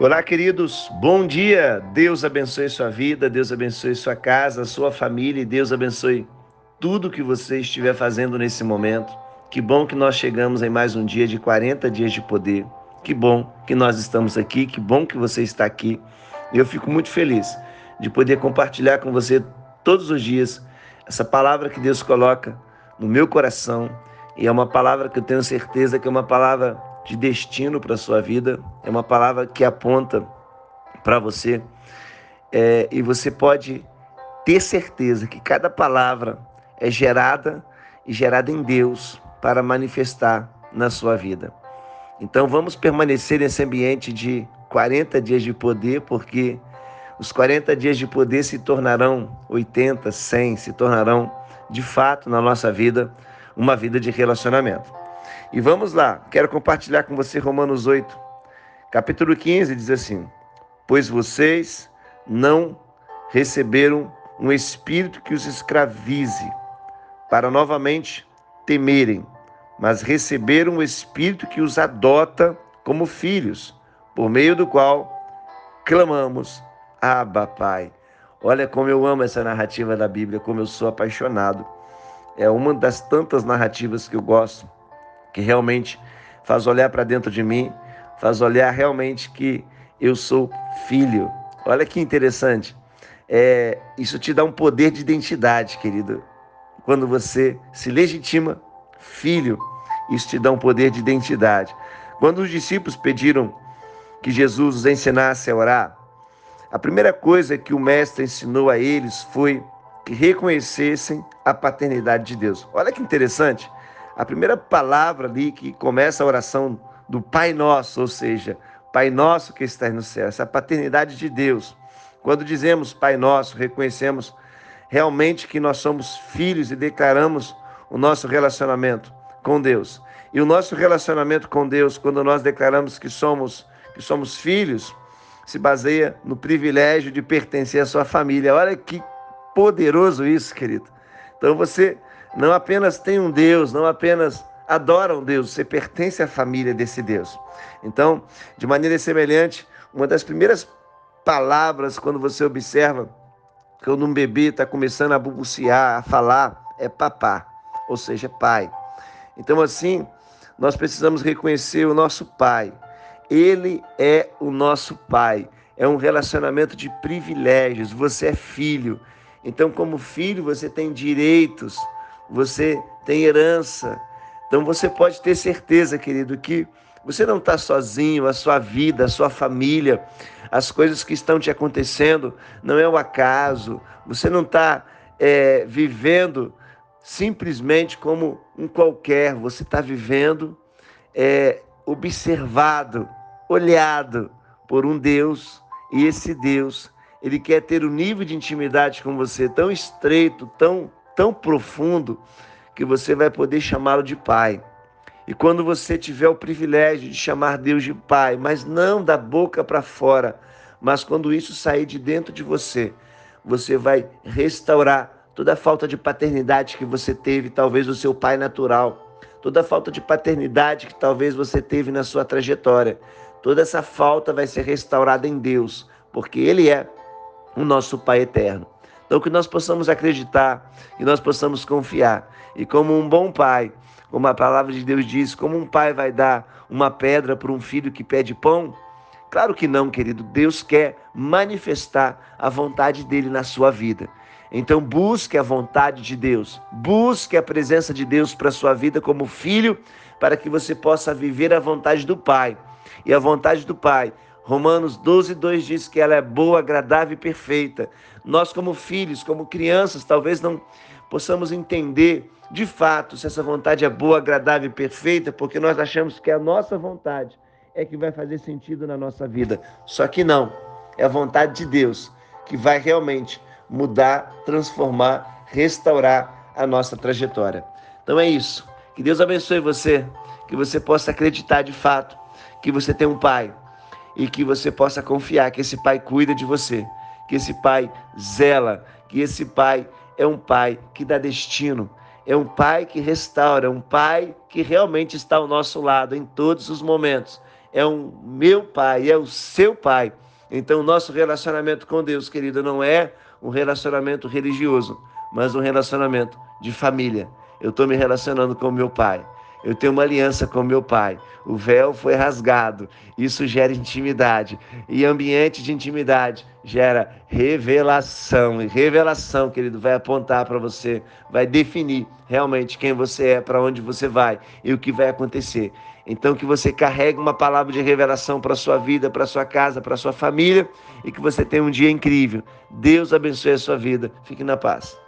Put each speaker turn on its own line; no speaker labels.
Olá, queridos, bom dia. Deus abençoe sua vida, Deus abençoe sua casa, sua família e Deus abençoe tudo que você estiver fazendo nesse momento. Que bom que nós chegamos em mais um dia de 40 dias de poder. Que bom que nós estamos aqui, que bom que você está aqui. Eu fico muito feliz de poder compartilhar com você todos os dias essa palavra que Deus coloca no meu coração. E é uma palavra que eu tenho certeza que é uma palavra de destino para a sua vida, é uma palavra que aponta para você é, e você pode ter certeza que cada palavra é gerada e gerada em Deus para manifestar na sua vida. Então vamos permanecer nesse ambiente de 40 dias de poder, porque os 40 dias de poder se tornarão 80, 100, se tornarão de fato na nossa vida uma vida de relacionamento. E vamos lá, quero compartilhar com você Romanos 8, capítulo 15, diz assim: Pois vocês não receberam um espírito que os escravize, para novamente temerem, mas receberam um espírito que os adota como filhos, por meio do qual clamamos: Abba, Pai. Olha como eu amo essa narrativa da Bíblia, como eu sou apaixonado. É uma das tantas narrativas que eu gosto que realmente faz olhar para dentro de mim, faz olhar realmente que eu sou filho. Olha que interessante. É, isso te dá um poder de identidade, querido. Quando você se legitima filho, isso te dá um poder de identidade. Quando os discípulos pediram que Jesus os ensinasse a orar, a primeira coisa que o mestre ensinou a eles foi que reconhecessem a paternidade de Deus. Olha que interessante. A primeira palavra ali que começa a oração do Pai Nosso, ou seja, Pai Nosso que está no céu, essa paternidade de Deus. Quando dizemos Pai Nosso, reconhecemos realmente que nós somos filhos e declaramos o nosso relacionamento com Deus. E o nosso relacionamento com Deus, quando nós declaramos que somos que somos filhos, se baseia no privilégio de pertencer à sua família. Olha que poderoso isso, querido. Então você não apenas tem um Deus, não apenas adora um Deus, você pertence à família desse Deus. Então, de maneira semelhante, uma das primeiras palavras quando você observa quando um bebê está começando a balbuciar, a falar, é papá, ou seja, pai. Então, assim, nós precisamos reconhecer o nosso pai. Ele é o nosso pai. É um relacionamento de privilégios. Você é filho. Então, como filho, você tem direitos você tem herança. Então você pode ter certeza, querido, que você não está sozinho, a sua vida, a sua família, as coisas que estão te acontecendo não é o acaso. Você não está é, vivendo simplesmente como um qualquer, você está vivendo é, observado, olhado por um Deus, e esse Deus, ele quer ter um nível de intimidade com você tão estreito, tão tão profundo que você vai poder chamá-lo de Pai. E quando você tiver o privilégio de chamar Deus de Pai, mas não da boca para fora, mas quando isso sair de dentro de você, você vai restaurar toda a falta de paternidade que você teve, talvez o seu pai natural, toda a falta de paternidade que talvez você teve na sua trajetória. Toda essa falta vai ser restaurada em Deus, porque Ele é o nosso Pai eterno. Então, que nós possamos acreditar, que nós possamos confiar. E como um bom pai, como a palavra de Deus diz, como um pai vai dar uma pedra para um filho que pede pão? Claro que não, querido. Deus quer manifestar a vontade dele na sua vida. Então busque a vontade de Deus, busque a presença de Deus para a sua vida como filho, para que você possa viver a vontade do Pai. E a vontade do Pai Romanos 12, 2 diz que ela é boa, agradável e perfeita. Nós, como filhos, como crianças, talvez não possamos entender de fato se essa vontade é boa, agradável e perfeita, porque nós achamos que a nossa vontade é que vai fazer sentido na nossa vida. Só que não. É a vontade de Deus que vai realmente mudar, transformar, restaurar a nossa trajetória. Então é isso. Que Deus abençoe você, que você possa acreditar de fato que você tem um Pai e que você possa confiar que esse pai cuida de você, que esse pai zela, que esse pai é um pai que dá destino, é um pai que restaura, é um pai que realmente está ao nosso lado em todos os momentos. é um meu pai, é o seu pai. Então, o nosso relacionamento com Deus, querido, não é um relacionamento religioso, mas um relacionamento de família. Eu estou me relacionando com meu pai. Eu tenho uma aliança com meu pai. O véu foi rasgado. Isso gera intimidade. E ambiente de intimidade gera revelação. E revelação, querido, vai apontar para você, vai definir realmente quem você é, para onde você vai e o que vai acontecer. Então que você carregue uma palavra de revelação para sua vida, para sua casa, para sua família e que você tenha um dia incrível. Deus abençoe a sua vida. Fique na paz.